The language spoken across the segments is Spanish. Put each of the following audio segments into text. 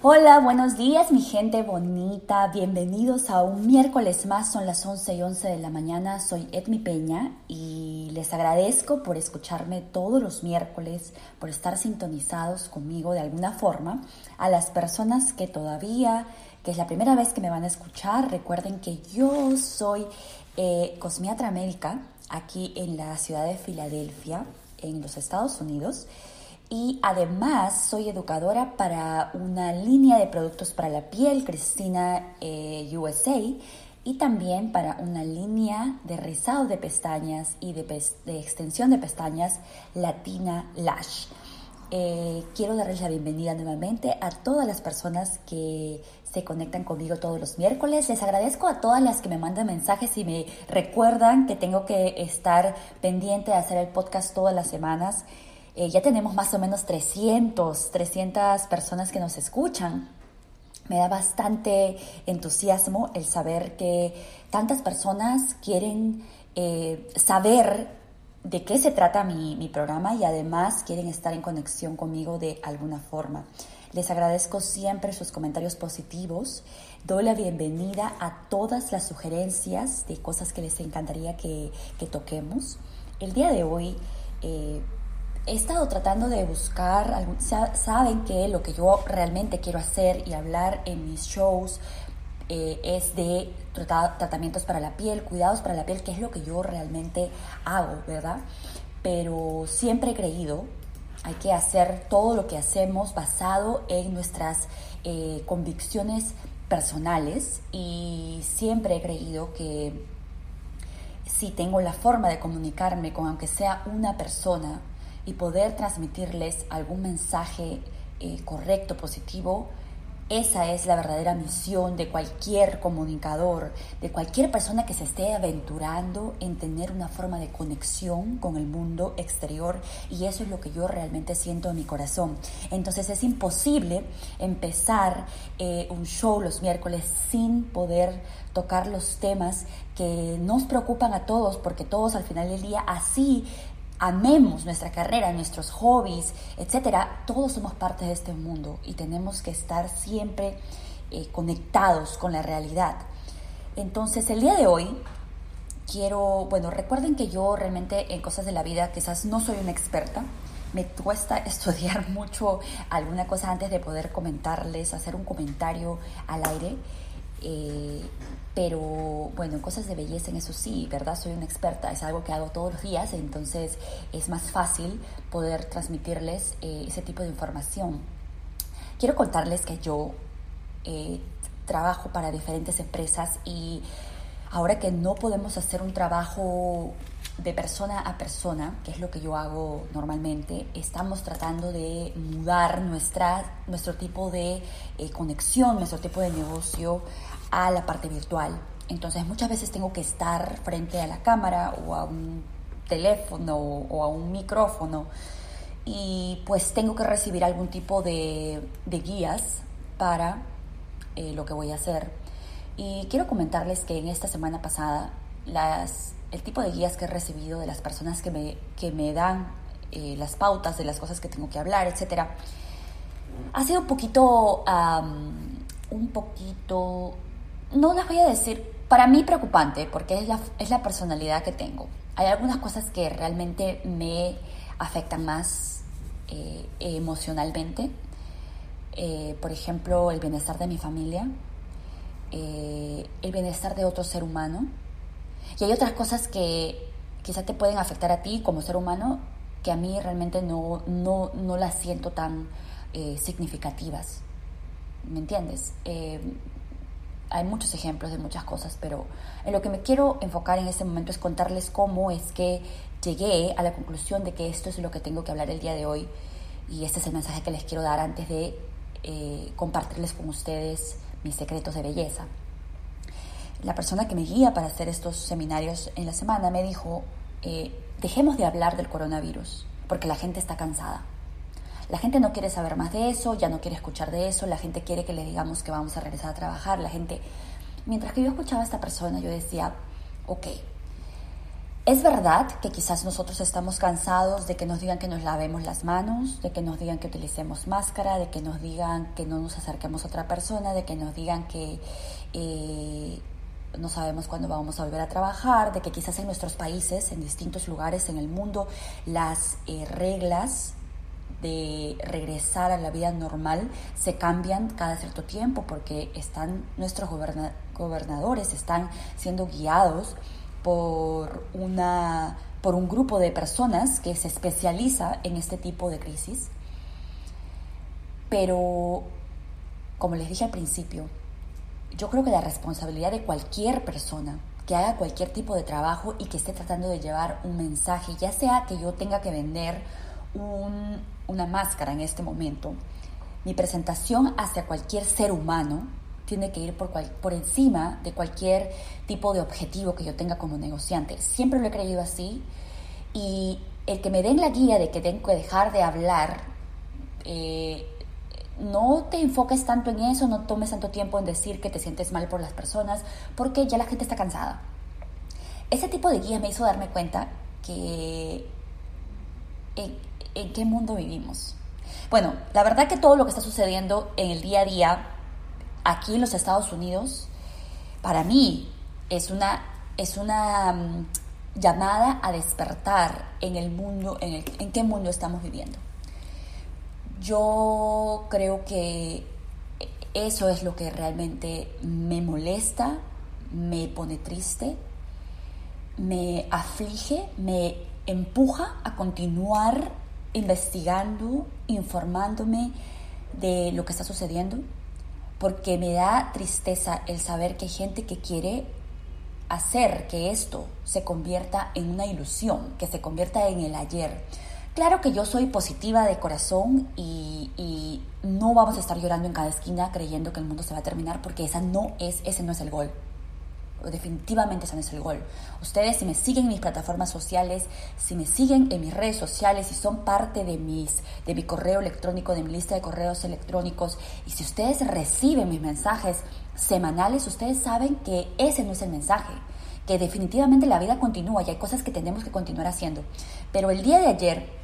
Hola, buenos días mi gente bonita, bienvenidos a un miércoles más, son las 11 y 11 de la mañana, soy Edmi Peña y les agradezco por escucharme todos los miércoles, por estar sintonizados conmigo de alguna forma. A las personas que todavía, que es la primera vez que me van a escuchar, recuerden que yo soy eh, cosmiatra aquí en la ciudad de Filadelfia, en los Estados Unidos y además soy educadora para una línea de productos para la piel, Cristina eh, USA, y también para una línea de rizado de pestañas y de, extensión de pestañas Latina Lash. Eh, quiero darles la bienvenida nuevamente a todas las personas que se conectan conmigo todos los miércoles. Les agradezco a todas las que me mandan mensajes y me recuerdan que tengo que estar pendiente de hacer el podcast todas las semanas. Eh, ya tenemos más o menos 300, 300 personas que nos escuchan. Me da bastante entusiasmo el saber que tantas personas quieren eh, saber de qué se trata mi, mi, programa y además quieren estar en conexión conmigo de alguna forma. Les agradezco siempre sus comentarios positivos. Doy la bienvenida a todas las sugerencias de cosas que les encantaría que, que toquemos. El día de hoy eh, he estado tratando de buscar, saben que lo que yo realmente quiero hacer y hablar en mis shows eh, es de tratamientos para la piel, cuidados para la piel, que es lo que yo realmente hago, ¿verdad? Pero siempre he creído, hay que hacer todo lo que hacemos basado en nuestras eh, convicciones personales y siempre he creído que si tengo la forma de comunicarme con aunque sea una persona, y poder transmitirles algún mensaje eh, correcto, positivo, esa es la verdadera misión de cualquier comunicador, de cualquier persona que se esté aventurando en tener una forma de conexión con el mundo exterior y eso es lo que yo realmente siento en mi corazón. Entonces es imposible empezar eh, un show los miércoles sin poder tocar los temas que nos preocupan a todos porque todos al final del día así amemos nuestra carrera, nuestros hobbies, etcétera, todos somos parte de este mundo y tenemos que estar siempre eh, conectados con la realidad. Entonces, el día de hoy quiero, bueno, recuerden que yo realmente en cosas de la vida quizás no soy una experta. Me cuesta estudiar mucho alguna cosa antes de poder comentarles, hacer un comentario al aire. Eh, pero bueno, cosas de belleza en eso sí, ¿verdad? Soy una experta, es algo que hago todos los días, entonces es más fácil poder transmitirles eh, ese tipo de información. Quiero contarles que yo eh, trabajo para diferentes empresas y ahora que no podemos hacer un trabajo de persona a persona, que es lo que yo hago normalmente, estamos tratando de mudar nuestra, nuestro tipo de conexión, nuestro tipo de negocio a la parte virtual. Entonces muchas veces tengo que estar frente a la cámara o a un teléfono o a un micrófono y pues tengo que recibir algún tipo de, guías para eh, lo que voy a hacer. Y quiero comentarles que en esta semana pasada las, el tipo de guías que he recibido de las personas que me, que me dan eh, las pautas de las cosas que tengo que hablar, etcétera, ha sido un poquito, un poquito no las voy a decir, para mí preocupante, porque es la, es la personalidad que tengo. Hay algunas cosas que realmente me afectan más eh, emocionalmente. Eh, por ejemplo, el bienestar de mi familia, el bienestar de otro ser humano. Y hay otras cosas que quizás te pueden afectar a ti como ser humano que a mí realmente no, no, no las siento tan significativas. ¿Me entiendes? hay muchos ejemplos de muchas cosas, pero en lo que me quiero enfocar en este momento es contarles cómo es que llegué a la conclusión de que esto es lo que tengo que hablar el día de hoy y este es el mensaje que les quiero dar antes de eh, compartirles con ustedes mis secretos de belleza. La persona que me guía para hacer estos seminarios en la semana me dijo, eh, dejemos de hablar del coronavirus, porque la gente está cansada. La gente no quiere saber más de eso, ya no quiere escuchar de eso, la gente quiere que le digamos que vamos a regresar a trabajar, la gente... Mientras que yo escuchaba a esta persona, yo decía, ok, Es verdad que quizás nosotros estamos cansados de que nos digan que nos lavemos las manos, de que nos digan que utilicemos máscara, de que nos digan que no nos acerquemos a otra persona, de que nos digan que eh, no sabemos cuándo vamos a volver a trabajar, de que quizás en nuestros países, en distintos lugares en el mundo, las eh, reglas de regresar a la vida normal se cambian cada cierto tiempo porque están nuestros gobernadores están siendo guiados por, una, por un grupo de personas que se especializa en este tipo de crisis. Pero, como les dije al principio, yo creo que la responsabilidad de cualquier persona que haga cualquier tipo de trabajo y que esté tratando de llevar un mensaje, ya sea que yo tenga que vender una máscara en este momento, mi presentación hacia cualquier ser humano tiene que ir por, por encima de cualquier tipo de objetivo que yo tenga como negociante. Siempre lo he creído así y el que me den la guía de que tengo que dejar de hablar, eh, no te enfoques tanto en eso, no tomes tanto tiempo en decir que te sientes mal por las personas, porque ya la gente está cansada. Ese tipo de guía me hizo darme cuenta que en, qué mundo vivimos. Bueno, la verdad que todo lo que está sucediendo en el día a día aquí en los Estados Unidos, para mí es una, es una mm, llamada a despertar en el mundo, en, en qué mundo estamos viviendo. Yo creo que eso es lo que realmente me molesta, me pone triste, me aflige, me empuja a continuar investigando, informándome de lo que está sucediendo porque me da tristeza el saber que hay gente que quiere hacer que esto se convierta en una ilusión, que se convierta en el ayer. Claro que yo soy positiva de corazón y, y, no vamos a estar llorando en cada esquina creyendo que el mundo se va a terminar porque esa no es, ese no es el gol definitivamente ese no es el gol. Ustedes si me siguen en mis plataformas sociales, si me siguen en mis redes sociales, si son parte de, mis, de mi correo electrónico, de mi lista de correos electrónicos, y si ustedes reciben mis mensajes semanales, ustedes saben que ese no es el mensaje, que definitivamente la vida continúa y hay cosas que tenemos que continuar haciendo. Pero el día de ayer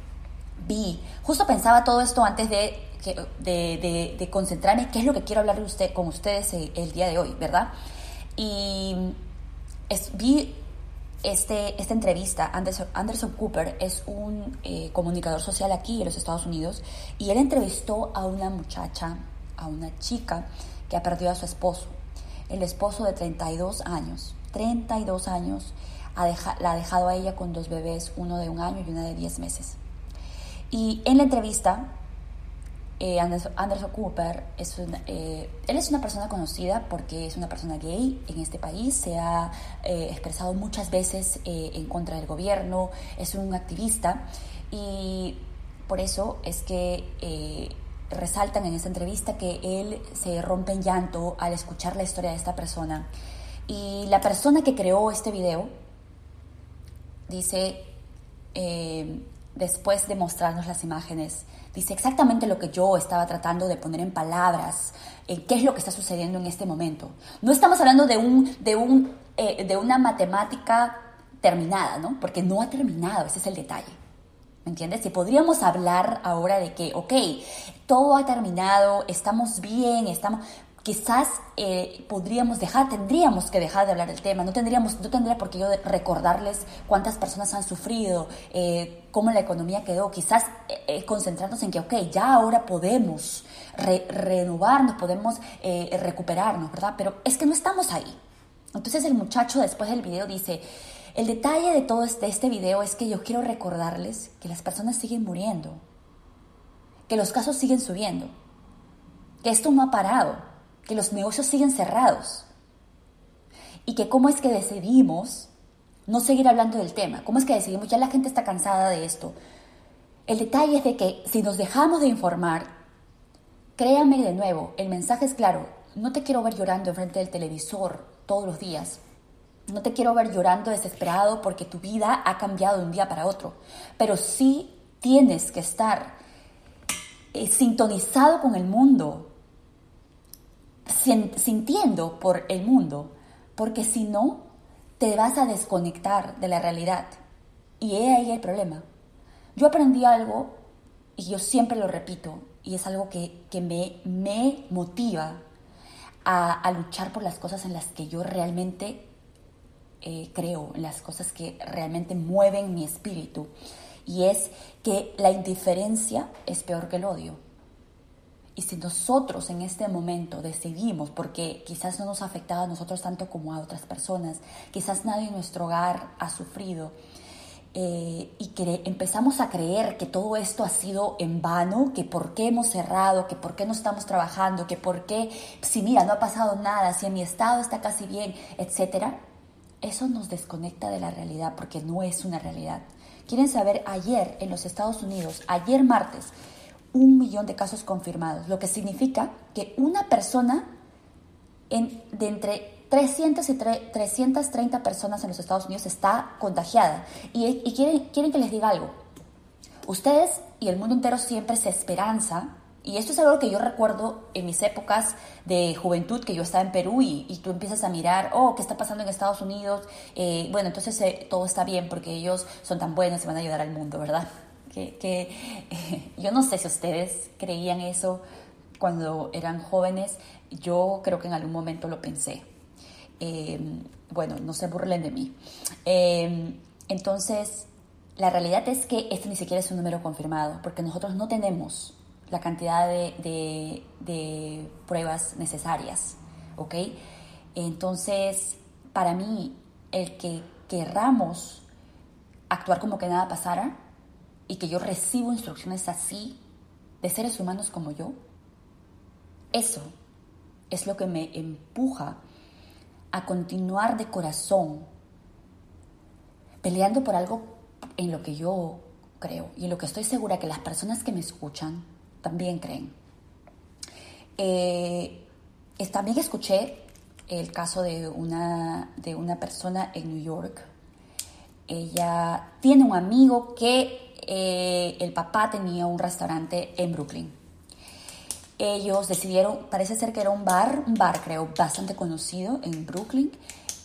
vi, justo pensaba todo esto antes de, de, concentrarme qué es lo que quiero hablar de usted, con ustedes el, el día de hoy, ¿verdad? Y vi este, esta entrevista, Anderson, Anderson Cooper es un eh, comunicador social aquí en los Estados Unidos y él entrevistó a una muchacha, a una chica que ha perdido a su esposo. El esposo de 32 años, 32 años, la ha dejado a ella con dos bebés, uno de un año y una de 10 meses. Y en la entrevista eh, Anderson, Cooper, es eh, él es una persona conocida porque es una persona gay en este país, se ha eh, expresado muchas veces en contra del gobierno, es un activista y por eso es que resaltan en esta entrevista que él se rompe en llanto al escuchar la historia de esta persona. Y la persona que creó este video dice, después de mostrarnos las imágenes, dice exactamente lo que yo estaba tratando de poner en palabras, en qué es lo que está sucediendo en este momento. No estamos hablando de, un, de, un, eh, de una matemática terminada, ¿no? Porque no ha terminado, ese es el detalle. ¿Me entiendes? Si podríamos hablar ahora de que, ok, todo ha terminado, estamos bien, estamos quizás eh, podríamos dejar, tendríamos que dejar de hablar del tema, no, tendríamos, no tendría por qué yo recordarles cuántas personas han sufrido, eh, cómo la economía quedó, quizás eh, concentrarnos en que, ok, ya ahora podemos renovarnos, podemos recuperarnos, ¿verdad? Pero es que no estamos ahí. Entonces el muchacho después del video dice, el detalle de todo este, este video es que yo quiero recordarles que las personas siguen muriendo, que los casos siguen subiendo, que esto no ha parado que los negocios siguen cerrados y que cómo es que decidimos no seguir hablando del tema, cómo es que decidimos, ya la gente está cansada de esto. El detalle es de que si nos dejamos de informar, créanme de nuevo, el mensaje es claro, no te quiero ver llorando enfrente del televisor todos los días. No te quiero ver llorando desesperado porque tu vida ha cambiado de un día para otro. Pero sí tienes que estar eh, sintonizado con el mundo, sintiendo por el mundo, porque si no, te vas a desconectar de la realidad. Y he ahí el problema. Yo aprendí algo y yo siempre lo repito y es algo que, me, me motiva a, luchar por las cosas en las que yo realmente eh, creo, en las cosas que realmente mueven mi espíritu. Y es que la indiferencia es peor que el odio. Y si nosotros en este momento decidimos, porque quizás no nos ha afectado a nosotros tanto como a otras personas, quizás nadie en nuestro hogar ha sufrido, eh, y que empezamos a creer que todo esto ha sido en vano, que por qué hemos cerrado, que por qué no estamos trabajando, que por qué, si mira, no ha pasado nada, si en mi estado está casi bien, etcétera, eso nos desconecta de la realidad porque no es una realidad. Quieren saber, ayer en los Estados Unidos, ayer martes, un millón de casos confirmados, lo que significa que una persona de entre 300 y 330 personas en los Estados Unidos está contagiada. Y, quieren, quieren que les diga algo. Ustedes y el mundo entero siempre se esperanza y esto es algo que yo recuerdo en mis épocas de juventud, que yo estaba en Perú y, tú empiezas a mirar, oh, ¿qué está pasando en Estados Unidos? Eh, bueno, entonces eh, todo está bien porque ellos son tan buenos y van a ayudar al mundo, ¿verdad? Que, yo no sé si ustedes creían eso cuando eran jóvenes, yo creo que en algún momento lo pensé. Em, bueno, no se burlen de mí. Em, entonces, la realidad es que este ni siquiera es un número confirmado, porque nosotros no tenemos la cantidad de, de pruebas necesarias, ¿ok? Entonces, para mí, el que querramos actuar como que nada pasara, y que yo recibo instrucciones así de seres humanos como yo, eso es lo que me empuja a continuar de corazón peleando por algo en lo que yo creo y en lo que estoy segura que las personas que me escuchan también creen. Eh, también escuché el caso de una, de una persona en New York. Ella tiene un amigo que eh, el papá tenía un restaurante en Brooklyn. Ellos decidieron, parece ser que era un bar, un bar creo, bastante conocido en Brooklyn.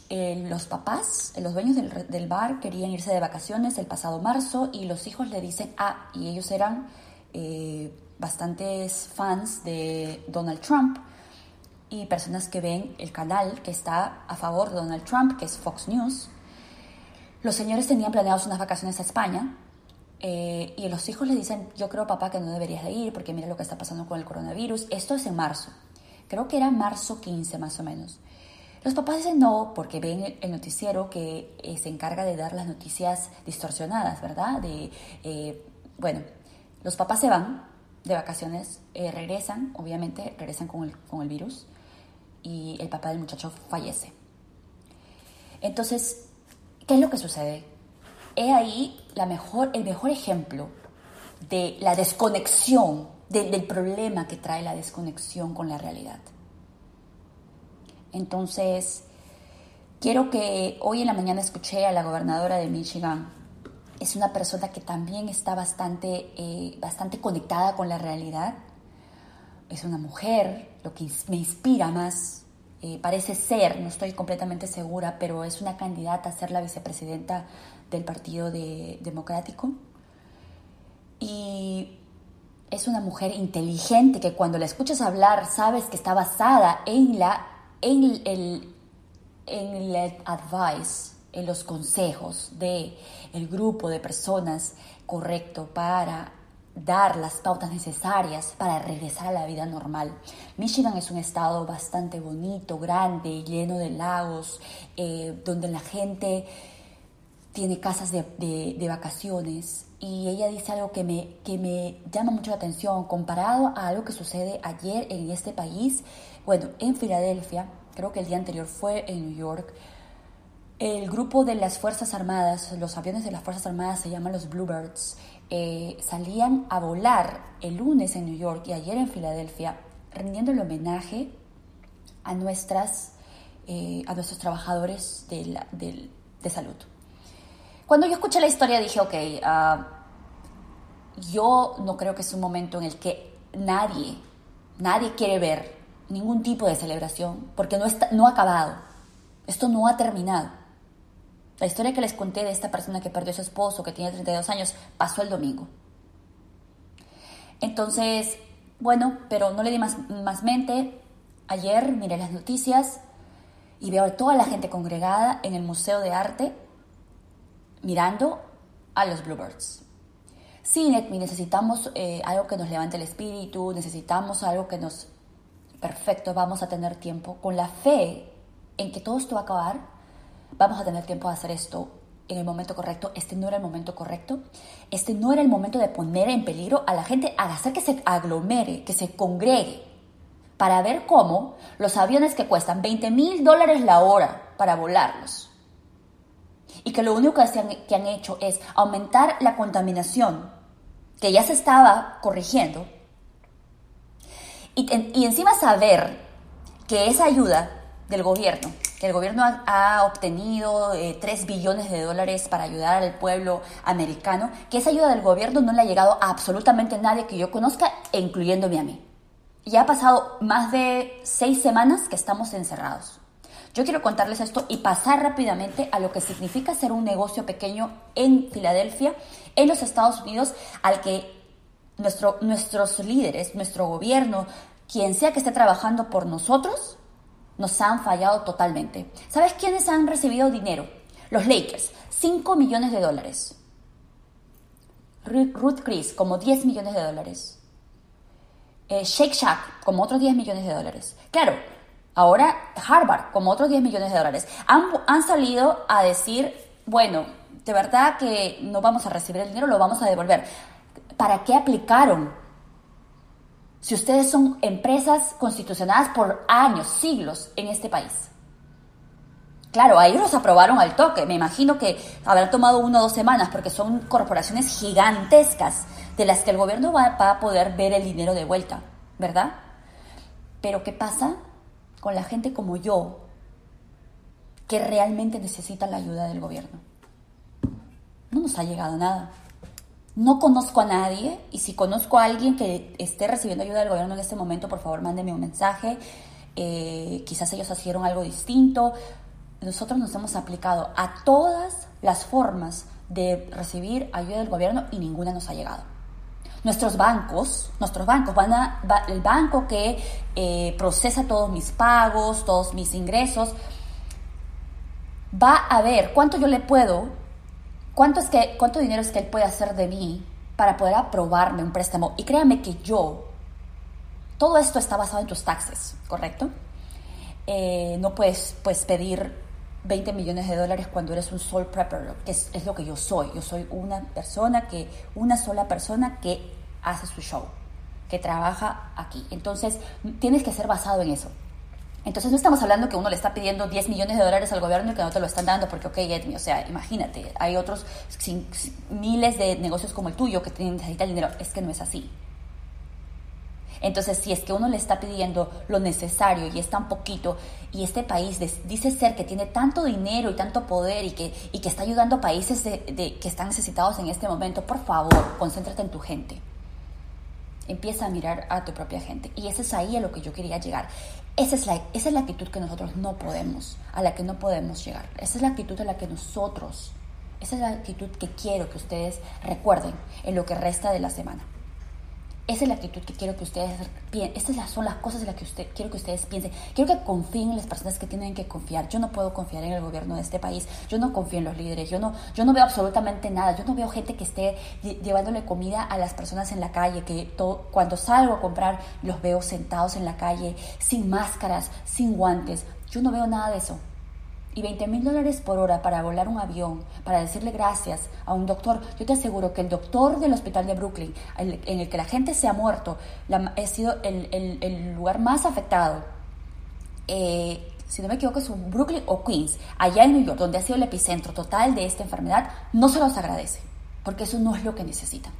Eh, los papás, los dueños del, bar, querían irse de vacaciones el pasado marzo y los hijos le dicen, ah, y ellos eran eh, bastantes fans de Donald Trump y personas que ven el canal que está a favor de Donald Trump, que es Fox News. Los señores tenían planeados unas vacaciones a España eh, y los hijos le dicen, yo creo papá que no deberías de ir porque mira lo que está pasando con el coronavirus. Esto es en marzo. Creo que era marzo 15 más o menos. Los papás dicen no porque ven el noticiero que eh, se encarga de dar las noticias distorsionadas, ¿verdad? De, eh, bueno, los papás se van de vacaciones, regresan, obviamente regresan con el, con el virus y el papá del muchacho fallece. Entonces, ¿qué es lo que sucede? He ahí la mejor, el mejor ejemplo de la desconexión, del problema que trae la desconexión con la realidad. Entonces, quiero que hoy en la mañana escuché a la gobernadora de Michigan. Es una persona que también está bastante, eh, bastante conectada con la realidad. Es una mujer, lo que me inspira más eh, parece ser, no estoy completamente segura, pero es una candidata a ser la vicepresidenta del Partido Democrático. Y es una mujer inteligente que cuando la escuchas hablar sabes que está basada en la en el, en el advice, en los consejos de el grupo de personas correcto para dar las pautas necesarias para regresar a la vida normal. Michigan es un estado bastante bonito, grande, lleno de lagos, eh, donde la gente tiene casas de, vacaciones y ella dice algo que me, que me llama mucho la atención comparado a algo que sucede ayer en este país. Bueno, en Filadelfia, creo que el día anterior fue en New York, el grupo de las Fuerzas Armadas, los aviones de las Fuerzas Armadas se llaman los Bluebirds, eh, salían a volar el lunes en New York y ayer en Filadelfia, rindiendo el homenaje a, nuestras, eh, a nuestros trabajadores de, de salud. Cuando yo escuché la historia dije, ok, ah, yo no creo que es un momento en el que nadie, nadie quiere ver ningún tipo de celebración, porque no, está, no ha acabado, esto no ha terminado. La historia que les conté de esta persona que perdió a su esposo, que tiene 32 años, pasó el domingo. Entonces, bueno, pero no le di más, más mente. Ayer miré las noticias y veo a toda la gente congregada en el Museo de Arte mirando a los Bluebirds. Sí, necesitamos eh, algo que nos levante el espíritu, necesitamos algo que nos... Perfecto, vamos a tener tiempo. Con la fe en que todo esto va a acabar, vamos a tener tiempo de hacer esto en el momento correcto. Este no era el momento correcto. Este no era el momento de poner en peligro a la gente, a hacer que se aglomere, que se congregue, para ver cómo los aviones que cuestan 20 mil dólares la hora para volarlos y que lo único que, han, hecho es aumentar la contaminación, que ya se estaba corrigiendo, y, y encima saber que esa ayuda del gobierno, que el gobierno ha, obtenido 3 eh, billones de dólares para ayudar al pueblo americano, que esa ayuda del gobierno no le ha llegado a absolutamente nadie que yo conozca, incluyéndome a mí. Ya ha pasado más de seis semanas que estamos encerrados. Yo quiero contarles esto y pasar rápidamente a lo que significa ser un negocio pequeño en Filadelfia, en los Estados Unidos, al que nuestro, nuestros líderes, nuestro gobierno, quien sea que esté trabajando por nosotros, nos han fallado totalmente. ¿Sabes quiénes han recibido dinero? Los Lakers, 5 millones de dólares. Ruth Chris, como 10 millones de dólares. Eh, Shake Shack, como otros 10 millones de dólares. Claro, Ahora Harvard, como otros 10 millones de dólares, han, salido a decir, bueno, de verdad que no vamos a recibir el dinero, lo vamos a devolver. ¿Para qué aplicaron? Si ustedes son empresas constitucionadas por años, siglos en este país. Claro, ahí los aprobaron al toque. Me imagino que habrán tomado una o dos semanas porque son corporaciones gigantescas de las que el gobierno va, va a poder ver el dinero de vuelta, ¿verdad? Pero ¿qué pasa con la gente como yo, que realmente necesita la ayuda del gobierno. No nos ha llegado nada. No conozco a nadie y si conozco a alguien que esté recibiendo ayuda del gobierno en este momento, por favor mándeme un mensaje. Eh, quizás ellos hicieron algo distinto. Nosotros nos hemos aplicado a todas las formas de recibir ayuda del gobierno y ninguna nos ha llegado. Nuestros bancos, nuestros bancos, van a, el banco que eh, procesa todos mis pagos, todos mis ingresos, va a ver cuánto yo le puedo, cuánto, es que, cuánto dinero es que él puede hacer de mí para poder aprobarme un préstamo. Y créame que yo, todo esto está basado en tus taxes, ¿correcto? Eh, no puedes, puedes pedir 20 millones de dólares cuando eres un sole prepper, que es, lo que yo soy. Yo soy una persona que, una sola persona que hace su show, que trabaja aquí. Entonces, tienes que ser basado en eso. Entonces no estamos hablando que uno le está pidiendo 10 millones de dólares al gobierno y que no te lo están dando porque, ok, Edmi, o sea, imagínate, hay otros miles de negocios como el tuyo que necesitan dinero. Es que no es así. Entonces, si es que uno le está pidiendo lo necesario y es tan poquito, y este país dice ser que tiene tanto dinero y tanto poder y que, y que está ayudando a países de, que están necesitados en este momento, por favor, concéntrate en tu gente. Empieza a mirar a tu propia gente. Y ese es ahí a lo que yo quería llegar. Esa es, la, esa es la actitud que nosotros no podemos, a la que no podemos llegar. Esa es la actitud a la que nosotros, esa es la actitud que quiero que ustedes recuerden en lo que resta de la semana. Esa es la actitud que quiero que ustedes piensen. Estas son las cosas en las que usted, quiero que ustedes piensen. Quiero que confíen en las personas que tienen que confiar. Yo no puedo confiar en el gobierno de este país. Yo no confío en los líderes. Yo no, yo no veo absolutamente nada. Yo no veo gente que esté llevándole comida a las personas en la calle. Que cuando salgo a comprar los veo sentados en la calle, sin máscaras, sin guantes. Yo no veo nada de eso y 20 mil dólares por hora para volar un avión, para decirle gracias a un doctor, yo te aseguro que el doctor del hospital de Brooklyn, en el que la gente se ha muerto, ha sido el, lugar más afectado, eh, si no me equivoco, es un Brooklyn o Queens, allá en New York, donde ha sido el epicentro total de esta enfermedad, no se los agradece, porque eso no es lo que necesitan.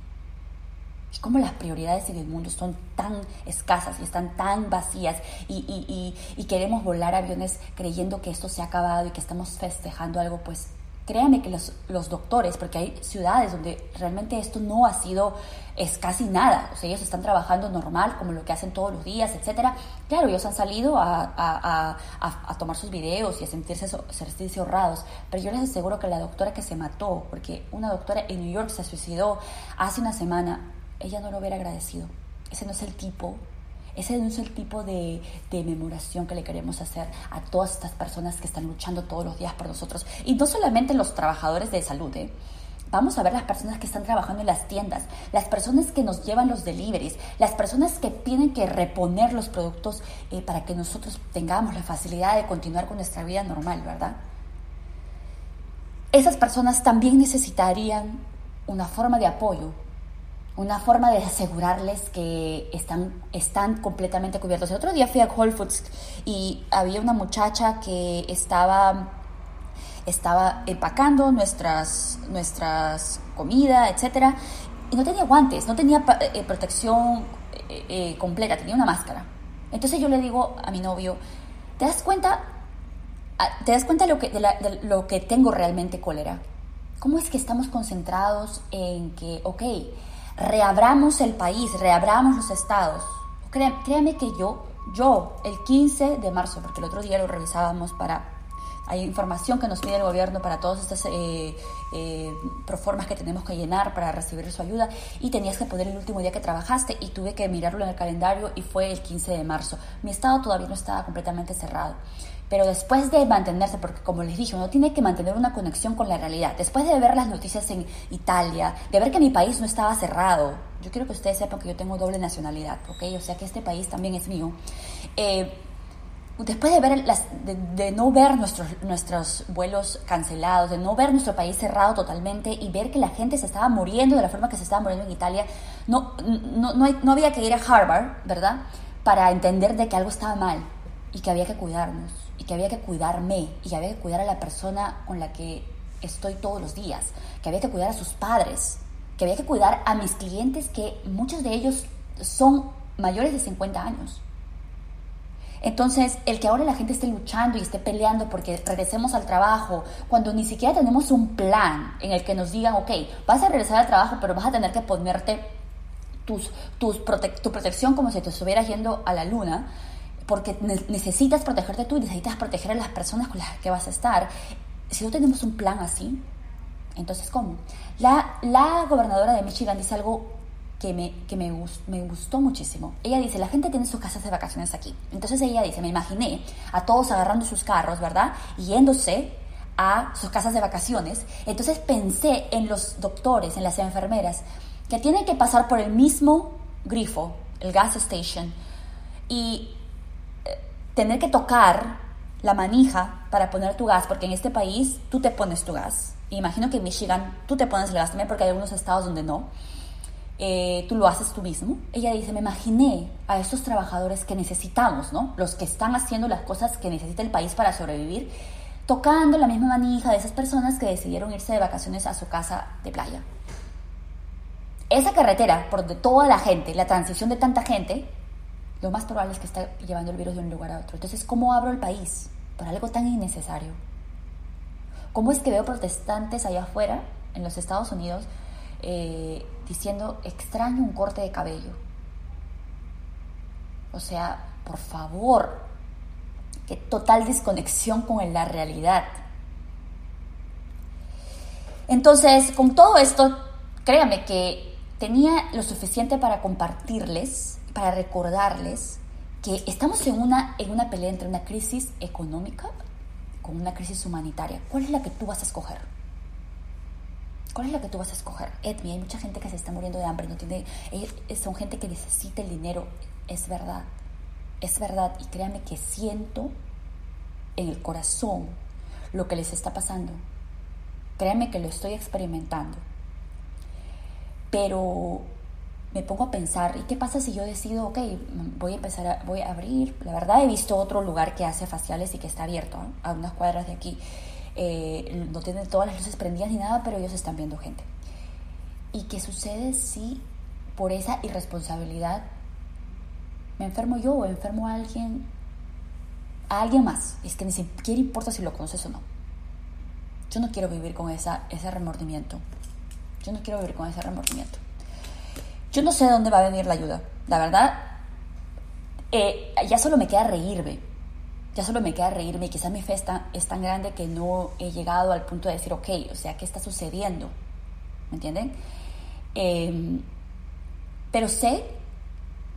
Y cómo las prioridades en el mundo son tan escasas y están tan vacías y, queremos volar aviones creyendo que esto se ha acabado y que estamos festejando algo pues créanme que los, doctores, porque hay ciudades donde realmente esto no ha sido, es casi nada, o sea, ellos están trabajando normal, como lo que hacen todos los días, etcétera. Claro, ellos han salido a, a, a, a tomar sus videos y a sentirse, sentirse honrados, pero yo les aseguro que la doctora que se mató, porque una doctora en New York se suicidó hace una semana, ella no lo hubiera agradecido. Ese no es el tipo ese no es el tipo de, de memoración que le queremos hacer a todas estas personas que están luchando todos los días por nosotros. Y no solamente los trabajadores de salud, ¿eh? Vamos a ver las personas que están trabajando en las tiendas, las personas que nos llevan los deliveries, las personas que tienen que reponer los productos eh, para que nosotros tengamos la facilidad de continuar con nuestra vida normal, ¿verdad? Esas personas también necesitarían una forma de apoyo, una forma de asegurarles que están, están completamente cubiertos. El otro día fui a Whole Foods y había una muchacha que estaba, estaba empacando nuestras, nuestras comida, etc. Y no tenía guantes, no tenía eh, protección eh, eh, completa, tenía una máscara. Entonces yo le digo a mi novio, ¿te das cuenta? Ah, ¿Te das cuenta lo que, de, de lo que tengo realmente cólera? ¿Cómo es que estamos concentrados en que, ok, reabramos el país, reabramos los estados. créame que yo, yo, el 15 de marzo, porque el otro día lo revisábamos para, hay información que nos pide el gobierno para todas estas eh, eh, proformas que tenemos que llenar para recibir su ayuda y tenías que poner el último día que trabajaste y tuve que mirarlo en el calendario y fue el 15 de marzo. Mi estado todavía no estaba completamente cerrado. Pero después de mantenerse, porque como les dije, uno tiene que mantener una conexión con la realidad. Después de ver las noticias en Italia, de ver que mi país no estaba cerrado, yo quiero que ustedes sepan que yo tengo doble nacionalidad, ¿ok? O sea que este país también es mío. Eh, después de, ver las, de, no ver nuestros, nuestros vuelos cancelados, de no ver nuestro país cerrado totalmente y ver que la gente se estaba muriendo de la forma que se estaba muriendo en Italia, no, no, no, no había que ir a Harvard, ¿verdad? Para entender de que algo estaba mal y que había que cuidarnos y que había que cuidarme y que había que cuidar a la persona con la que estoy todos los días, que había que cuidar a sus padres, que había que cuidar a mis clientes que muchos de ellos son mayores de 50 años. Entonces, el que ahora la gente esté luchando y esté peleando porque regresemos al trabajo, cuando ni siquiera tenemos un plan en el que nos digan, ok, vas a regresar al trabajo, pero vas a tener que ponerte tu protección como si te estuvieras yendo a la luna, porque necesitas protegerte tú y necesitas proteger a las personas con las que vas a estar. Si no tenemos un plan así, entonces ¿cómo? La, la gobernadora de Michigan dice algo que, me, que me, me, gustó muchísimo. Ella dice, la gente tiene sus casas de vacaciones aquí. Entonces ella dice, me imaginé a todos agarrando sus carros, ¿verdad? yéndose a sus casas de vacaciones. Entonces pensé en los doctores, en las enfermeras, que tienen que pasar por el mismo grifo, el gas station, y tener que tocar la manija para poner tu gas, porque en este país tú te pones tu gas. Imagino que en Michigan tú te pones el gas también, porque hay algunos estados donde no. Eh, tú lo haces tú mismo. Ella dice, me imaginé a estos trabajadores que necesitamos, ¿no? Los que están haciendo las cosas que necesita el país para sobrevivir, tocando la misma manija de esas personas que decidieron irse de vacaciones a su casa de playa. Esa carretera por donde toda la gente, la transición de tanta gente, lo más probable es que está llevando el virus de un lugar a otro. Entonces, ¿cómo abro el país por algo tan innecesario? ¿Cómo es que veo protestantes allá afuera, en los Estados Unidos, eh, diciendo, extraño un corte de cabello? O sea, por favor, qué total desconexión con la realidad. Entonces, con todo esto, créame que tenía lo suficiente para compartirles para recordarles que estamos en una, en una pelea entre una crisis económica con una crisis humanitaria. ¿Cuál es la que tú vas a escoger? ¿Cuál es la que tú vas a escoger? Edmi, hay mucha gente que se está muriendo de hambre, no tiene, eh, son gente que necesita el dinero, es verdad, es verdad, y créanme que siento en el corazón lo que les está pasando. Créanme que lo estoy experimentando. Pero me pongo a pensar, ¿y qué pasa si yo decido, ok, voy a empezar a, voy a abrir? La verdad he visto otro lugar que hace faciales y que está abierto, a unas cuadras de aquí. Eh, no tienen todas las luces prendidas ni nada, pero ellos están viendo gente. ¿Y qué sucede si por esa irresponsabilidad me enfermo yo o enfermo a alguien, a alguien más? Es que ni siquiera importa si lo conoces o no. Yo no quiero vivir con esa, ese remordimiento. Yo no quiero vivir con ese remordimiento. Yo no sé de dónde va a venir la ayuda. La verdad, eh, ya solo me queda reírme. Ya solo me queda reírme y quizás mi fe es tan grande que no he llegado al punto de decir, ok, o sea, ¿qué está sucediendo? ¿Me entienden? Em, pero sé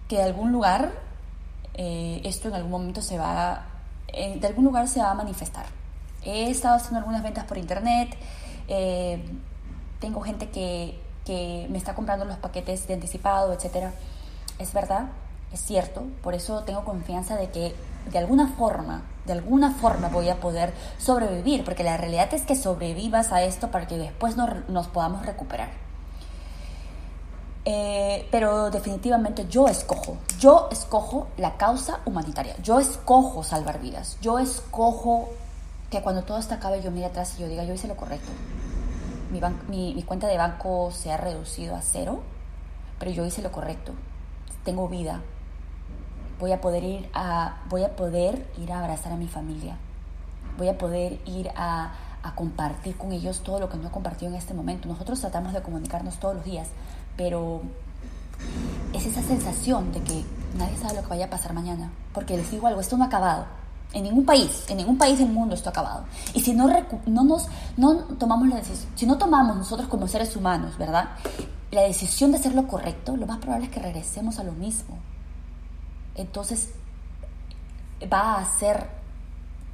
que de algún lugar eh, esto en algún momento se va, eh, de algún lugar se va a manifestar. He estado haciendo algunas ventas por internet, tengo gente que, que, me está comprando los paquetes de anticipado, etc. Es verdad, es cierto, por eso tengo confianza de que de alguna forma, de alguna forma voy a poder sobrevivir, porque la realidad es que sobrevivas a esto para que después nos podamos recuperar. Eh, pero definitivamente yo escojo, yo escojo la causa humanitaria, yo escojo salvar vidas, yo escojo que cuando todo esto acabe yo mire atrás y yo diga, yo hice lo correcto. Mi, cuenta de banco se ha reducido a cero, pero yo hice lo correcto. Tengo vida. Voy a poder ir a, voy a, poder ir a abrazar a mi familia. Voy a poder ir a, a compartir con ellos todo lo que no he compartido en este momento. Nosotros tratamos de comunicarnos todos los días, pero es esa sensación de que nadie sabe lo que vaya a pasar mañana. Porque les digo algo, esto no ha acabado. En ningún país, en ningún país del mundo esto ha acabado. Y si no, no, nos, no tomamos la decisión, si no tomamos nosotros como seres humanos, ¿verdad? La decisión de hacer lo correcto, lo más probable es que regresemos a lo mismo. Entonces va a ser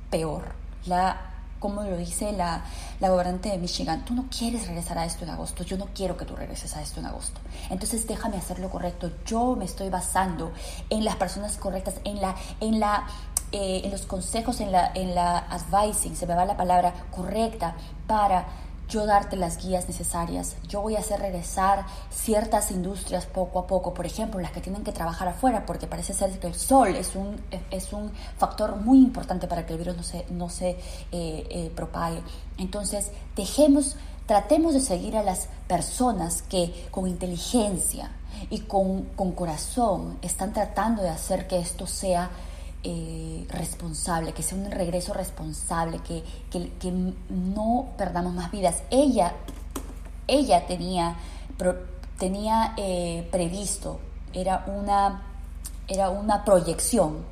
peor. La como lo dice la, la gobernante de Michigan, tú no quieres regresar a esto en agosto, yo no quiero que tú regreses a esto en agosto. Entonces déjame hacer lo correcto. Yo me estoy basando en las personas correctas, en, la, en, la, eh, en los consejos, en la, en la advising, se me va la palabra correcta, para yo darte las guías necesarias. Yo voy a hacer regresar ciertas industrias poco a poco, por ejemplo, las que tienen que trabajar afuera, porque parece ser que el sol es un, es un factor muy importante para que el virus no se, no se eh, eh, propague. Entonces, dejemos, tratemos de seguir a las personas que con inteligencia y con, con corazón están tratando de hacer que esto sea eh, responsable, que sea un regreso responsable, que, que, no perdamos más vidas. Ella, ella tenía, tenía eh, previsto, era una, era una proyección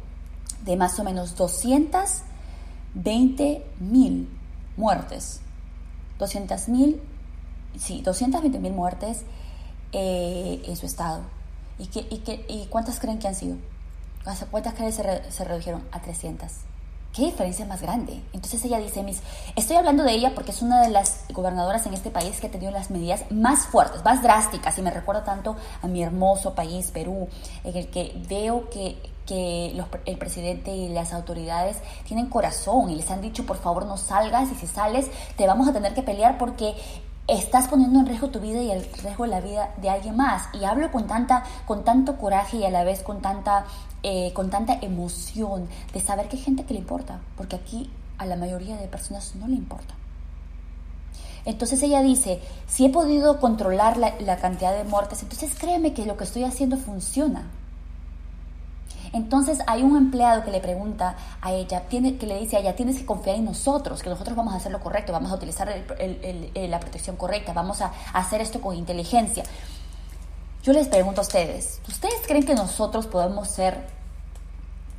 de más o menos 220 mil muertes. 200 mil, sí, 220 mil muertes eh, en su estado. ¿Y, que, y, que, ¿Y cuántas creen que han sido? ¿Cuántas calles se, redujeron? A 300. ¿Qué diferencia más grande? Entonces ella dice, mis, estoy hablando de ella porque es una de las gobernadoras en este país que ha tenido las medidas más fuertes, más drásticas, y me recuerda tanto a mi hermoso país, Perú, en el que veo que, que el presidente y las autoridades tienen corazón y les han dicho, por favor, no salgas, y si sales, te vamos a tener que pelear porque estás poniendo en riesgo tu vida y el riesgo de la vida de alguien más. Y hablo con, tanta, con tanto coraje y a la vez con tanta, eh, con tanta emoción de saber que hay gente que le importa, porque aquí a la mayoría de personas no le importa. Entonces ella dice, si he podido controlar la, la cantidad de muertes, entonces créeme que lo que estoy haciendo funciona. Entonces hay un empleado que le pregunta a ella, que le dice a ella, tienes que confiar en nosotros, que nosotros vamos a hacer lo correcto, vamos a utilizar la protección correcta, vamos a hacer esto con inteligencia. Yo les pregunto a ustedes, ¿ustedes creen que nosotros podemos ser,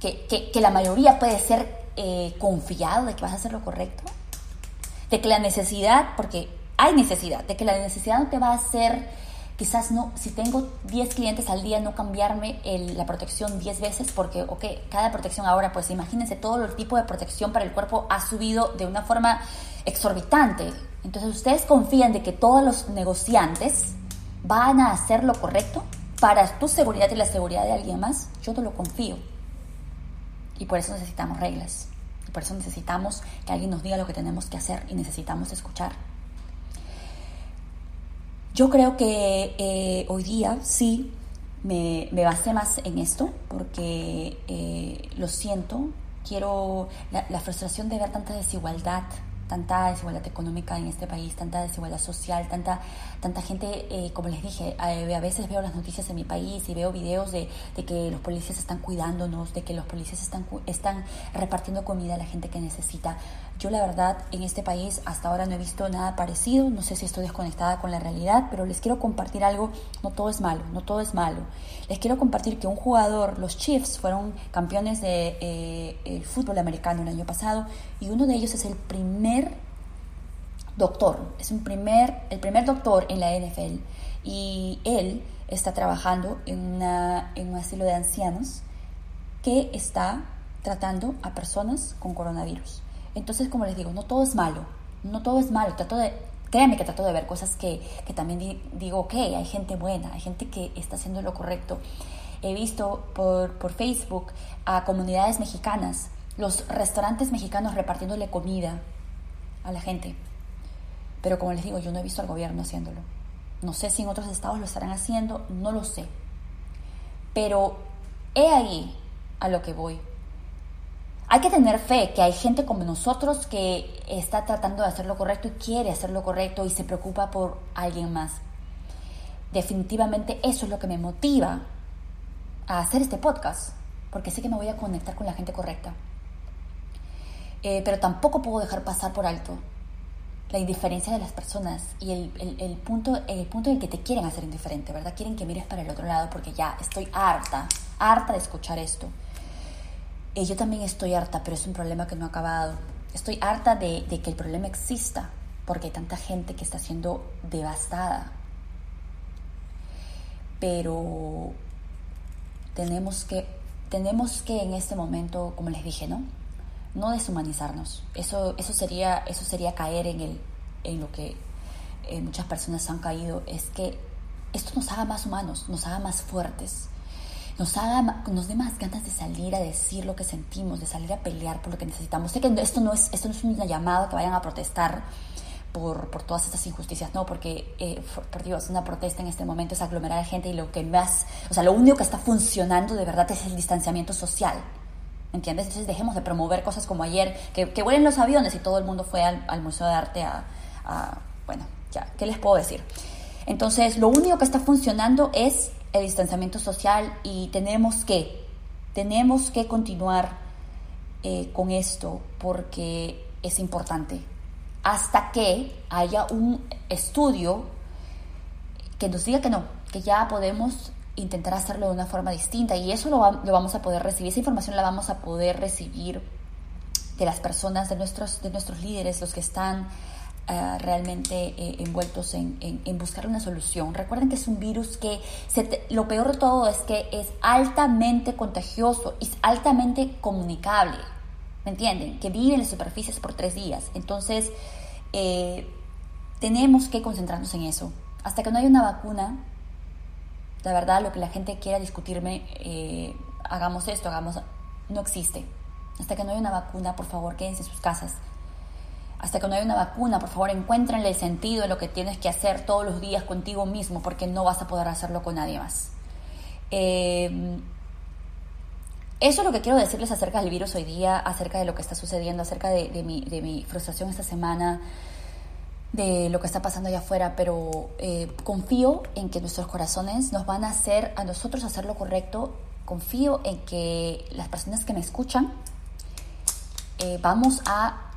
que, que, la mayoría puede ser eh, confiado de que vas a hacer lo correcto? De que la necesidad, porque hay necesidad, de que la necesidad no te va a hacer quizás no, si tengo 10 clientes al día, no cambiarme la protección 10 veces, porque, ok, cada protección ahora, pues imagínense, todo el tipo de protección para el cuerpo ha subido de una forma exorbitante. Entonces, ¿ustedes confían de que todos los negociantes van a hacer lo correcto para tu seguridad y la seguridad de alguien más? Yo no lo confío. Y por eso necesitamos reglas. Y por eso necesitamos que alguien nos diga lo que tenemos que hacer y necesitamos escuchar. Yo creo que eh, hoy día sí me, me, basé más en esto porque eh, lo siento, quiero la, frustración de ver tanta desigualdad tanta desigualdad económica en este país, tanta desigualdad social, tanta, tanta gente, eh, como les dije, a, veces veo las noticias en mi país y veo videos de, de, que los policías están cuidándonos, de que los policías están, están repartiendo comida a la gente que necesita. Yo la verdad en este país hasta ahora no he visto nada parecido, no sé si estoy desconectada con la realidad, pero les quiero compartir algo, no todo es malo, no todo es malo. Les quiero compartir que un jugador, los Chiefs, fueron campeones de eh, fútbol americano el año pasado y uno de ellos es el primer doctor, es un primer, el primer doctor en la NFL y él está trabajando en, una, en un asilo de ancianos que está tratando a personas con coronavirus. Entonces, como les digo, no todo es malo, no todo es malo, trato de, créanme que trato de ver cosas que, que también digo, ok, hay gente buena, hay gente que está haciendo lo correcto. He visto por, por Facebook a comunidades mexicanas, los restaurantes mexicanos repartiéndole comida a la gente. Pero como les digo, yo no he visto al gobierno haciéndolo. No sé si en otros estados lo estarán haciendo, no lo sé. Pero he ahí a lo que voy. Hay que tener fe que hay gente como nosotros que está tratando de hacer lo correcto y quiere hacer lo correcto y se preocupa por alguien más. Definitivamente eso es lo que me motiva a hacer este podcast, porque sé que me voy a conectar con la gente correcta. Eh, pero tampoco puedo dejar pasar por alto la indiferencia de las personas y el, punto, el punto en el que te quieren hacer indiferente, ¿verdad? Quieren que mires para el otro lado porque ya estoy harta, harta de escuchar esto. Y yo también estoy harta, pero es un problema que no ha acabado. Estoy harta de, de que el problema exista porque hay tanta gente que está siendo devastada. Pero tenemos que, tenemos que en este momento, como les dije, ¿no? no deshumanizarnos. Eso, eso, sería, eso sería caer en, el, en lo que eh, muchas personas han caído, es que esto nos haga más humanos, nos haga más fuertes, nos, haga, nos dé más ganas de salir a decir lo que sentimos, de salir a pelear por lo que necesitamos. Sé que esto no es, esto no es una llamada que vayan a protestar por, por todas estas injusticias, no, porque, eh, por, Dios, una protesta en este momento es aglomerar a gente y lo que más, o sea, lo único que está funcionando de verdad es el distanciamiento social. ¿Entiendes? Entonces dejemos de promover cosas como ayer, que, vuelen los aviones y todo el mundo fue al, Museo de Arte a, Bueno, ya, ¿qué les puedo decir? Entonces, lo único que está funcionando es el distanciamiento social y tenemos que, tenemos que continuar eh, con esto porque es importante. Hasta que haya un estudio que nos diga que no, que ya podemos intentar hacerlo de una forma distinta y eso lo, vamos a poder recibir, esa información la vamos a poder recibir de las personas, de nuestros, de nuestros líderes, los que están eh, realmente eh, envueltos en, en, buscar una solución. Recuerden que es un virus que lo peor de todo es que es altamente contagioso y altamente comunicable. ¿Me entienden? Que vive en las superficies por tres días. Entonces, eh, tenemos que concentrarnos en eso. Hasta que no haya una vacuna, la verdad, lo que la gente quiera discutirme, eh, hagamos esto, hagamos... No existe. Hasta que no haya una vacuna, por favor, quédense en sus casas. Hasta que no haya una vacuna, por favor, encuéntrenle el sentido de lo que tienes que hacer todos los días contigo mismo, porque no vas a poder hacerlo con nadie más. Eh, eso es lo que quiero decirles acerca del virus hoy día, acerca de lo que está sucediendo, acerca de, mi, de mi frustración esta semana de lo que está pasando allá afuera, pero eh, confío en que nuestros corazones nos van a hacer a nosotros hacer lo correcto. Confío en que las personas que me escuchan eh, vamos a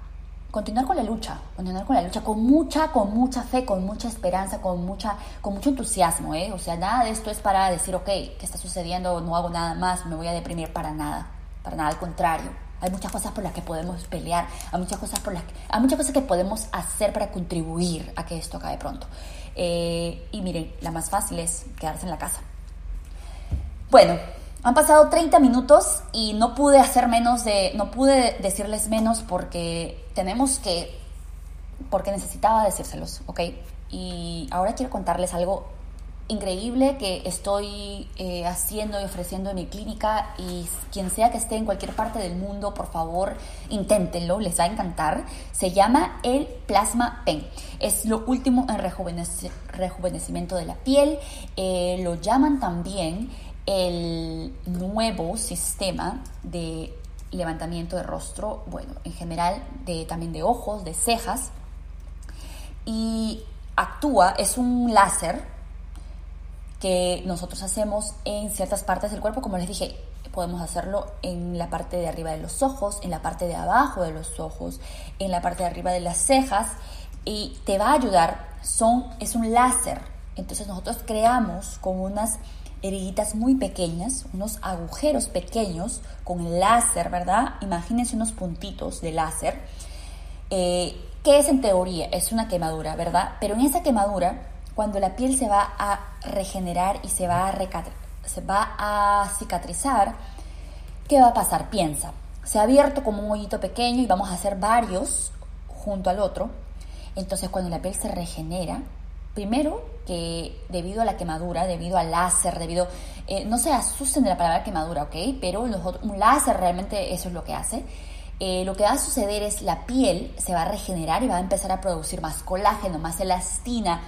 continuar con la lucha, continuar con la lucha con mucha, con mucha fe, con mucha esperanza, con mucha, con mucho entusiasmo, ¿eh? O sea, nada de esto es para decir, ok, ¿qué está sucediendo? No hago nada más, me voy a deprimir para nada, para nada, al contrario hay muchas cosas por las que podemos pelear, hay muchas cosas por las que, hay muchas cosas que podemos hacer para contribuir a que esto acabe pronto. Eh, y miren, la más fácil es quedarse en la casa. Bueno, han pasado 30 minutos y no pude hacer menos de, no pude decirles menos porque tenemos que, porque necesitaba decírselos, ¿ok? Y ahora quiero contarles algo increíble que estoy eh, haciendo y ofreciendo en mi clínica y quien sea que esté en cualquier parte del mundo, por favor, inténtenlo, les va a encantar. Se llama el Plasma Pen. Es lo último en rejuvenecimiento de la piel. Eh, lo llaman también el nuevo sistema de levantamiento de rostro, bueno, en general de, también de ojos, de cejas. Y actúa, es un láser que nosotros hacemos en ciertas partes del cuerpo, como les dije, podemos hacerlo en la parte de arriba de los ojos, en la parte de abajo de los ojos, en la parte de arriba de las cejas y te va a ayudar, son, es un láser. Entonces nosotros creamos con unas heriditas muy pequeñas, unos agujeros pequeños con láser, ¿verdad? Imagínense unos puntitos de láser. Eh, ¿Qué es en teoría? Es una quemadura, ¿verdad? Pero en esa quemadura, cuando la piel se va a regenerar y se va a, se va a cicatrizar, ¿qué va a pasar? Piensa, se ha abierto como un hoyito pequeño y vamos a hacer varios junto al otro. Entonces cuando la piel se regenera, primero que debido a la quemadura, debido al láser, debido, eh, no se asusten de la palabra quemadura, ¿ok? Pero un láser realmente eso es lo que hace. Eh, lo que va a suceder es la piel se va a regenerar y va a empezar a producir más colágeno, más elastina,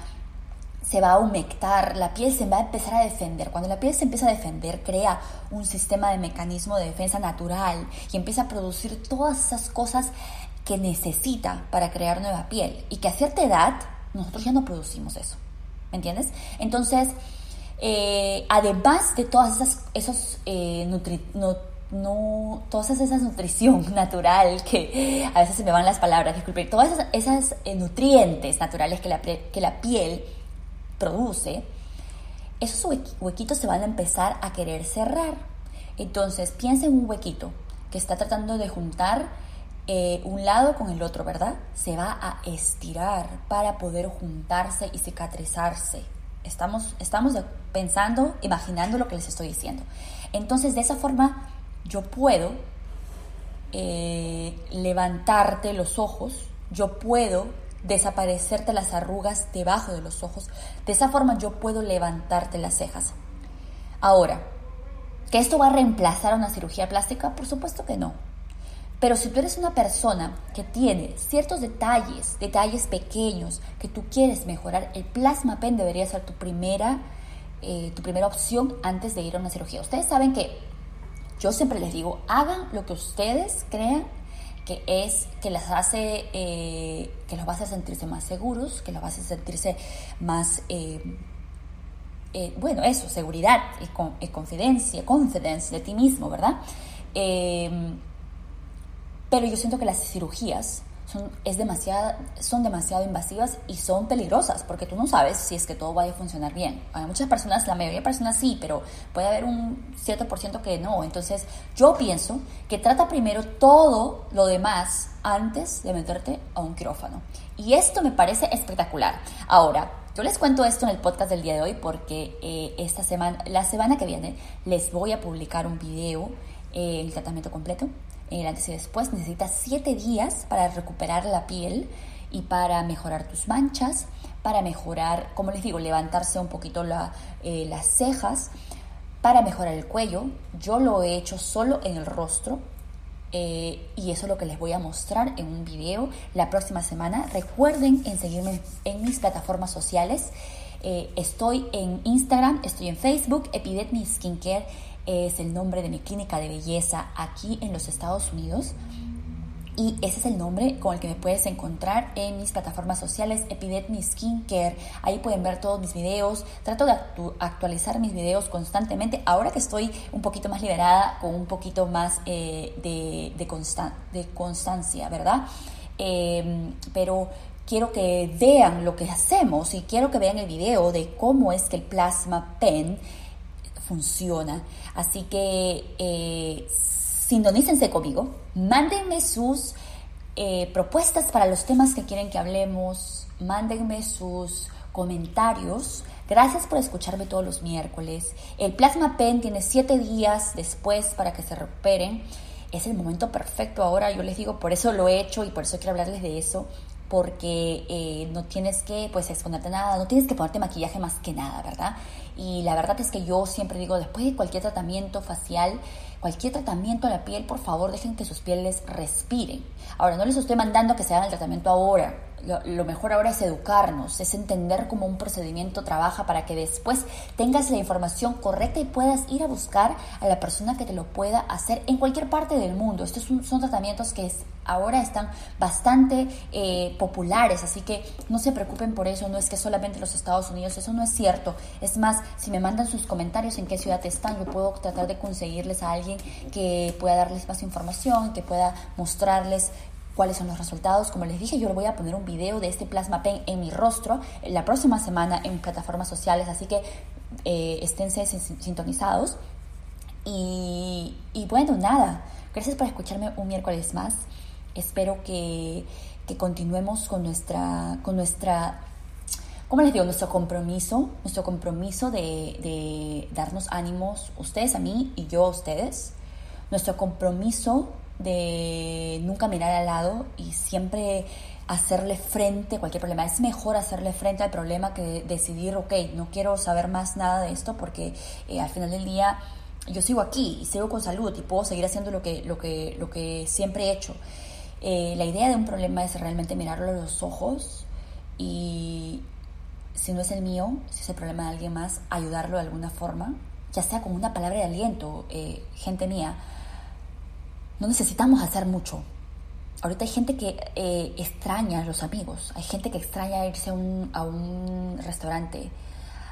se va a humectar, la piel se va a empezar a defender. Cuando la piel se empieza a defender, crea un sistema de mecanismo de defensa natural y empieza a producir todas esas cosas que necesita para crear nueva piel y que a cierta edad nosotros ya no producimos eso. ¿Me entiendes? Entonces, eh, además de todas esas esos, eh, no, todas esas nutrición natural que a veces se me van las palabras, disculpe, todas esas, eh, nutrientes naturales que la, que la piel produce, esos huequitos se van a empezar a querer cerrar. Entonces, piensa en un huequito que está tratando de juntar eh, un lado con el otro, ¿verdad? Se va a estirar para poder juntarse y cicatrizarse. Estamos, estamos pensando, imaginando lo que les estoy diciendo. Entonces, de esa forma, yo puedo eh, levantarte los ojos, yo puedo desaparecerte las arrugas debajo de los ojos. De esa forma, yo puedo levantarte las cejas. Ahora, ¿que esto va a reemplazar una cirugía plástica? Por supuesto que no. Pero si tú eres una persona que tiene ciertos detalles, detalles pequeños que tú quieres mejorar, el plasma pen debería ser tu primera, eh, tu primera opción antes de ir a una cirugía. Ustedes saben que yo siempre les digo, hagan lo que ustedes crean que es que las hace, eh, que los va a sentirse más seguros, que los va a hacer sentirse más, eh, bueno, eso, seguridad y, con, confidencia, confidence de ti mismo, ¿verdad? Pero yo siento que las cirugías son, es son demasiado invasivas y son peligrosas porque tú no sabes si es que todo vaya a funcionar bien. Hay muchas personas, la mayoría de personas sí, pero puede haber un cierto por ciento que no. Entonces yo pienso que trata primero todo lo demás antes de meterte a un quirófano. Y esto me parece espectacular. Ahora, yo les cuento esto en el podcast del día de hoy porque eh, esta semana, la semana que viene les voy a publicar un video, eh, el tratamiento completo el antes y después. Necesitas 7 días para recuperar la piel y para mejorar tus manchas, para mejorar, como les digo, levantarse un poquito eh, las cejas, para mejorar el cuello. Yo lo he hecho solo en el rostro. Eh, y eso es lo que les voy a mostrar en un video la próxima semana. Recuerden en seguirme en mis plataformas sociales. Eh, estoy en Instagram, estoy en Facebook, Epidetmi Skincare es el nombre de mi clínica de belleza aquí en los Estados Unidos. Y ese es el nombre con el que me puedes encontrar en mis plataformas sociales, Epidetmi Skincare. Ahí pueden ver todos mis videos. Trato de actualizar mis videos constantemente. Ahora que estoy un poquito más liberada, con un poquito más eh, de, de, constancia, ¿verdad? Em, pero quiero que vean lo que hacemos y quiero que vean el video de cómo es que el plasma pen funciona. Así que eh, sintonícense conmigo, mándenme sus eh, propuestas para los temas que quieren que hablemos, mándenme sus comentarios. Gracias por escucharme todos los miércoles. El Plasma Pen tiene siete días después para que se recuperen. Es el momento perfecto ahora, yo les digo, por eso lo he hecho y por eso quiero hablarles de eso porque eh, no tienes que pues exponerte nada, no tienes que ponerte maquillaje más que nada, ¿verdad? Y la verdad es que yo siempre digo, después de cualquier tratamiento facial, cualquier tratamiento a la piel, por favor dejen que sus pieles respiren. Ahora, no les estoy mandando que se hagan el tratamiento ahora. Lo, mejor ahora es educarnos, es entender cómo un procedimiento trabaja para que después tengas la información correcta y puedas ir a buscar a la persona que te lo pueda hacer en cualquier parte del mundo. Estos son, tratamientos que ahora están bastante eh, populares, así que no se preocupen por eso, no es que solamente los Estados Unidos, eso no es cierto. Es más, si me mandan sus comentarios en qué ciudad están, yo puedo tratar de conseguirles a alguien que pueda darles más información, que pueda mostrarles cuáles son los resultados. Como les dije, yo voy a poner un video de este plasma pen en mi rostro la próxima semana en plataformas sociales, así que eh, esténse sintonizados. Y, bueno, nada, gracias por escucharme un miércoles más. Espero que, que continuemos con nuestra, con nuestra, ¿cómo les digo? Nuestro compromiso, nuestro compromiso de, de darnos ánimos, ustedes a mí y yo a ustedes. Nuestro compromiso de nunca mirar al lado y siempre hacerle frente a cualquier problema. Es mejor hacerle frente al problema que decidir, ok, no quiero saber más nada de esto porque eh, al final del día yo sigo aquí y sigo con salud y puedo seguir haciendo lo que, lo que, lo que siempre he hecho. Eh, la idea de un problema es realmente mirarlo a los ojos y si no es el mío, si es el problema de alguien más, ayudarlo de alguna forma, ya sea con una palabra de aliento, eh, gente mía no necesitamos hacer mucho. Ahorita hay gente que eh, extraña a los amigos, hay gente que extraña irse a un, restaurante,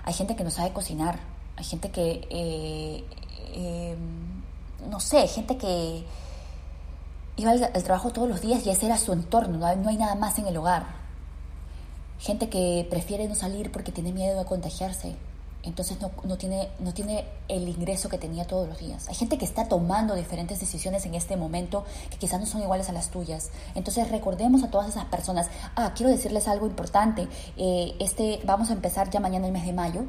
hay gente que no sabe cocinar, hay gente que, eh, eh, no sé, gente que iba al, trabajo todos los días y ese era su entorno, no hay nada más en el hogar. Gente que prefiere no salir porque tiene miedo de contagiarse entonces no, tiene, no tiene el ingreso que tenía todos los días. Hay gente que está tomando diferentes decisiones en este momento que quizás no son iguales a las tuyas. Entonces recordemos a todas esas personas. Ah, quiero decirles algo importante. Eh, este, vamos a empezar ya mañana el mes de mayo.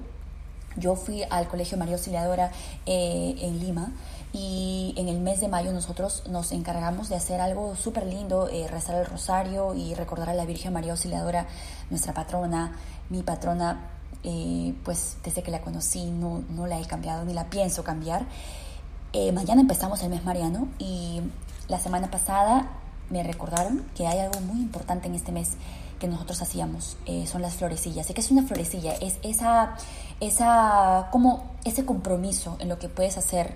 Yo fui al Colegio María Auxiliadora eh, en Lima y en el mes de mayo nosotros nos encargamos de hacer algo súper lindo, eh, rezar el rosario y recordar a la Virgen María Auxiliadora, nuestra patrona, mi patrona eh, pues desde que la conocí no, no, la he cambiado ni la pienso cambiar. Eh, mañana empezamos el mes mariano y la semana pasada me recordaron que hay algo muy importante en este mes que nosotros hacíamos, eh, son las florecillas. Sé que es una florecilla, es esa, esa, como ese compromiso en lo que puedes hacer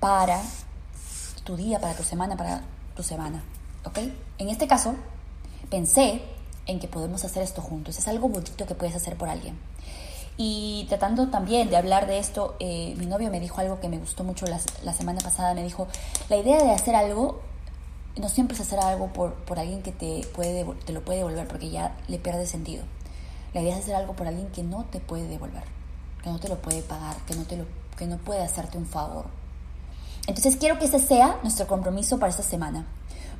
para tu día, para tu semana, para tu semana, ¿ok? En este caso, pensé en que podemos hacer esto juntos. Es algo bonito que puedes hacer por alguien. Y tratando también de hablar de esto, eh, mi novio me dijo algo que me gustó mucho la, la, semana pasada. Me dijo, la idea de hacer algo no siempre es hacer algo por, por alguien que te, puede, te lo puede devolver porque ya le pierde sentido. La idea es hacer algo por alguien que no te puede devolver, que no te lo puede pagar, que no, te lo, que no puede hacerte un favor. Entonces quiero que ese sea nuestro compromiso para esta semana.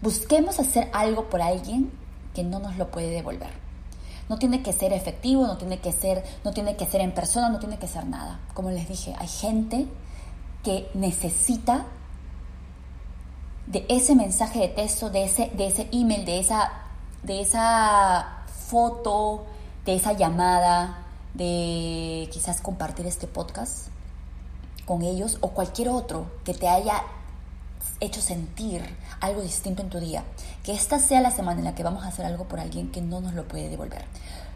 Busquemos hacer algo por alguien que no nos lo puede devolver. No tiene que ser efectivo, no tiene que ser, no tiene que ser en persona, no tiene que ser nada. Como les dije, hay gente que necesita de ese mensaje de texto, de ese, de ese email, de esa, de esa foto, de esa llamada, de quizás compartir este podcast con ellos o cualquier otro que te haya hecho sentir algo distinto en tu día. Que esta sea la semana en la que vamos a hacer algo por alguien que no nos lo puede devolver.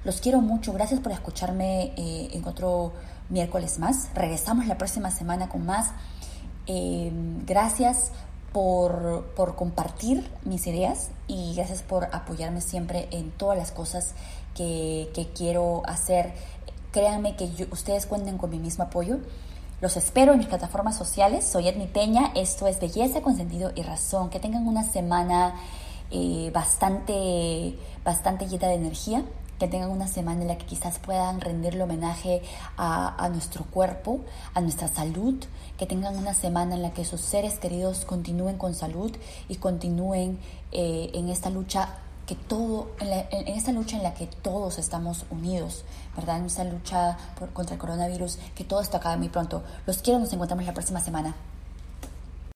Los quiero mucho. Gracias por escucharme eh, en otro miércoles más. Regresamos la próxima semana con más. Eh, gracias por, por, compartir mis ideas y gracias por apoyarme siempre en todas las cosas que, que quiero hacer. Créanme que ustedes cuenten con mi mismo apoyo. Los espero en mis plataformas sociales. Soy Edmi Peña. Esto es Belleza con Sentido y Razón. Que tengan una semana eh, bastante, bastante llena de energía. Que tengan una semana en la que quizás puedan rendirle homenaje a, nuestro cuerpo, a nuestra salud. Que tengan una semana en la que sus seres queridos continúen con salud y continúen eh, en esta lucha que todo, en, esta lucha en la que todos estamos unidos, ¿verdad? En esta lucha contra el coronavirus, que todo esto acabe muy pronto. Los quiero, nos encontramos la próxima semana.